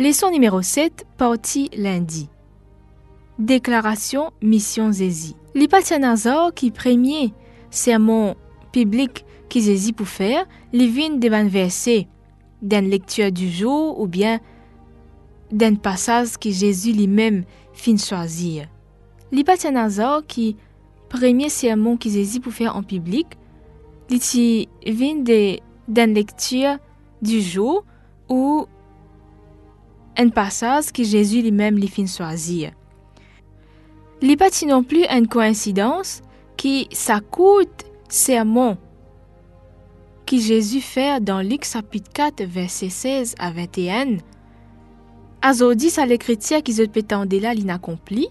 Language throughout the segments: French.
Leçon numéro 7, partie lundi. Déclaration Mission Zézi. L'Ipatianazor qui premier sermon public qui Zézi pour faire, les vignes de versets d'une lecture du jour ou bien d'un passage que Jésus lui-même fin choisir. L'Ipatianazor qui premier sermon qui Zézi pour faire en public, il vient d'une lecture du jour ou un passage que Jésus lui-même lui fin choisir. Il pas non plus une coïncidence qui s'accoute sermon que Jésus fait dans Luc chapitre 4 verset 16 à 21. Aujourd'hui, ça les chrétiens qui se pétendaient là l'inaccompli,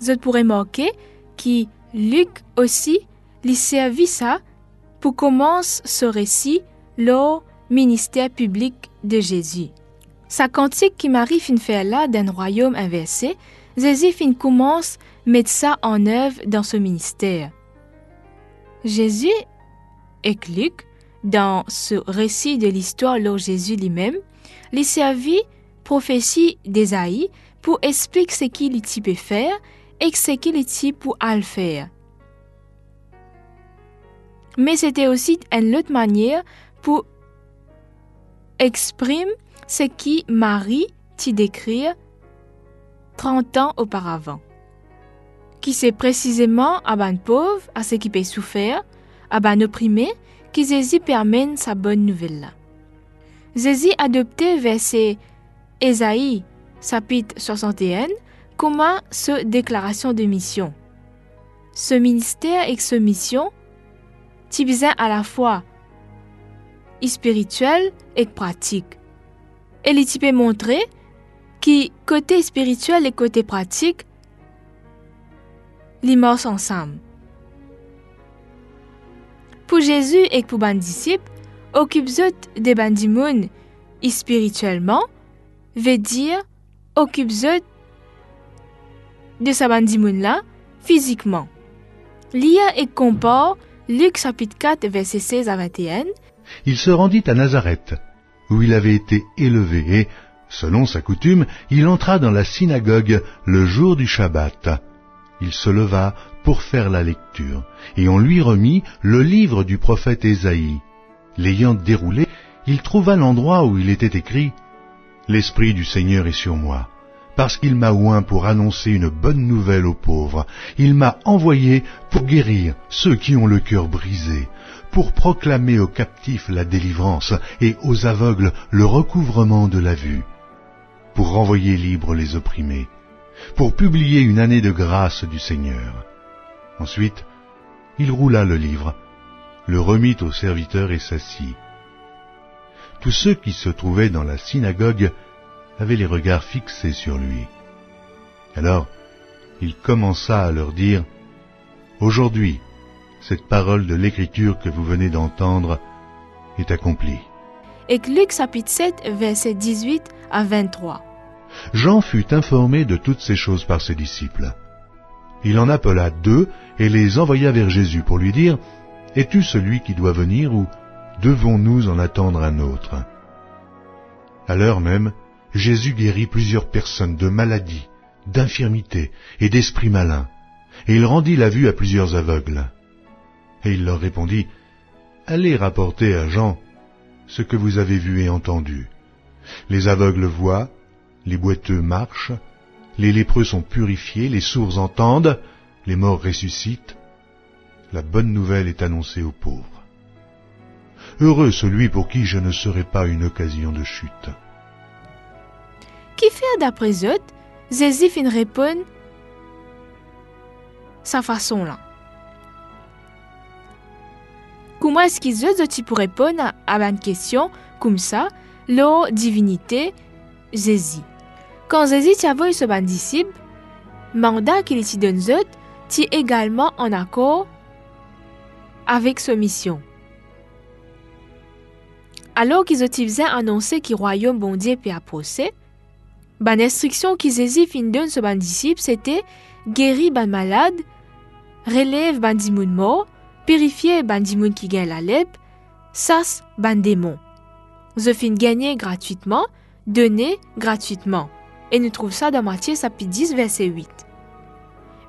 je pourrais marquer que Luc aussi lui servit ça pour commencer ce récit le ministère public de Jésus. Sa cantique qui Marie fin faire là d'un royaume inversé, Jésus fin commence mettre ça en œuvre dans ce ministère. Jésus Luc, dans ce récit de l'histoire de Jésus lui-même, les servit prophétie d'Ésaïe pour expliquer ce qu'il peut faire et ce qu'il est pour le faire. Mais c'était aussi une autre manière pour exprimer ce qui Marie t'y décrire 30 ans auparavant. Qui c'est précisément à ban pauvre, à ce qui peut souffrir, à ban opprimé, qui Jésus permet sa bonne nouvelle. Jésus adopté verset Ésaïe, chapitre 61, comment ce déclaration de mission. Ce ministère et ce mission, besoin à la fois spirituel et pratique. Types montrer que côté spirituel et côté pratique, morts ensemble. Pour Jésus et pour les disciples, occupe-vous des bandimounes spirituellement, veut dire occupe-vous de sa bandimoun là physiquement. L'IA et compare Luc chapitre 4 verset 16 à 21. Il se rendit à Nazareth où il avait été élevé, et, selon sa coutume, il entra dans la synagogue le jour du Shabbat. Il se leva pour faire la lecture, et on lui remit le livre du prophète Ésaïe. L'ayant déroulé, il trouva l'endroit où il était écrit L'Esprit du Seigneur est sur moi, parce qu'il m'a oint pour annoncer une bonne nouvelle aux pauvres. Il m'a envoyé pour guérir ceux qui ont le cœur brisé, pour proclamer aux captifs la délivrance et aux aveugles le recouvrement de la vue, pour renvoyer libres les opprimés, pour publier une année de grâce du Seigneur. Ensuite, il roula le livre, le remit au serviteur et s'assit. Tous ceux qui se trouvaient dans la synagogue avaient les regards fixés sur lui. Alors, il commença à leur dire, Aujourd'hui, cette parole de l'écriture que vous venez d'entendre est accomplie. Et Luc chapitre 7, verset 18 à 23. Jean fut informé de toutes ces choses par ses disciples. Il en appela deux et les envoya vers Jésus pour lui dire, Es-tu celui qui doit venir ou devons-nous en attendre un autre? À l'heure même, Jésus guérit plusieurs personnes de maladies, d'infirmités et d'esprits malins, et il rendit la vue à plusieurs aveugles. Et il leur répondit, Allez rapporter à Jean ce que vous avez vu et entendu. Les aveugles voient, les boiteux marchent, les lépreux sont purifiés, les sourds entendent, les morts ressuscitent. La bonne nouvelle est annoncée aux pauvres. Heureux celui pour qui je ne serai pas une occasion de chute. Fait d'après eux, Zézif répond sa façon là. Comment est-ce qu'ils ont pour répondre à une question comme ça, leur divinité Jésus Quand Jésus t'a vu ce ban disciple, mandat qu'il t'y donne tu également en accord avec sa mission. Alors qu'ils ont annoncer que le royaume bon Dieu peut approcher, ban instruction qu'ils Jésus fin donne ce ban disciple, c'était guérir ban malade, relève ban dimoun mort, purifier bandimoun qui gagne la lèpre, sas ban démon. Je fin gagner gratuitement donné gratuitement. Et nous trouvons ça dans Matthieu chapitre 10, verset 8.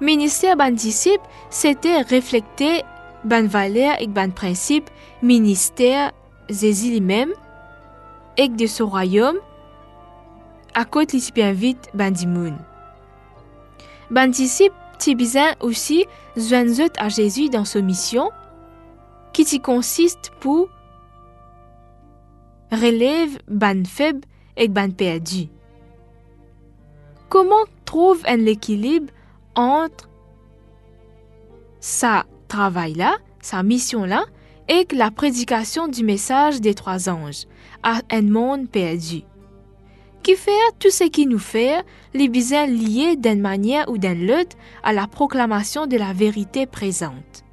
Ministère ban disciple, c'était refléter ban valeur et ban principe ministère Jésus lui-même et de son royaume à côté bien vite ban dimoun. Ban disciple besoin aussi joindre à Jésus dans sa mission qui y consiste pour relève ban faible et ban perdu. Comment trouve un équilibre entre sa travail-là, sa mission-là, et la prédication du message des trois anges à un monde perdu? Qui fait tout ce qui nous fait, les besoins liés d'une manière ou d'une autre à la proclamation de la vérité présente.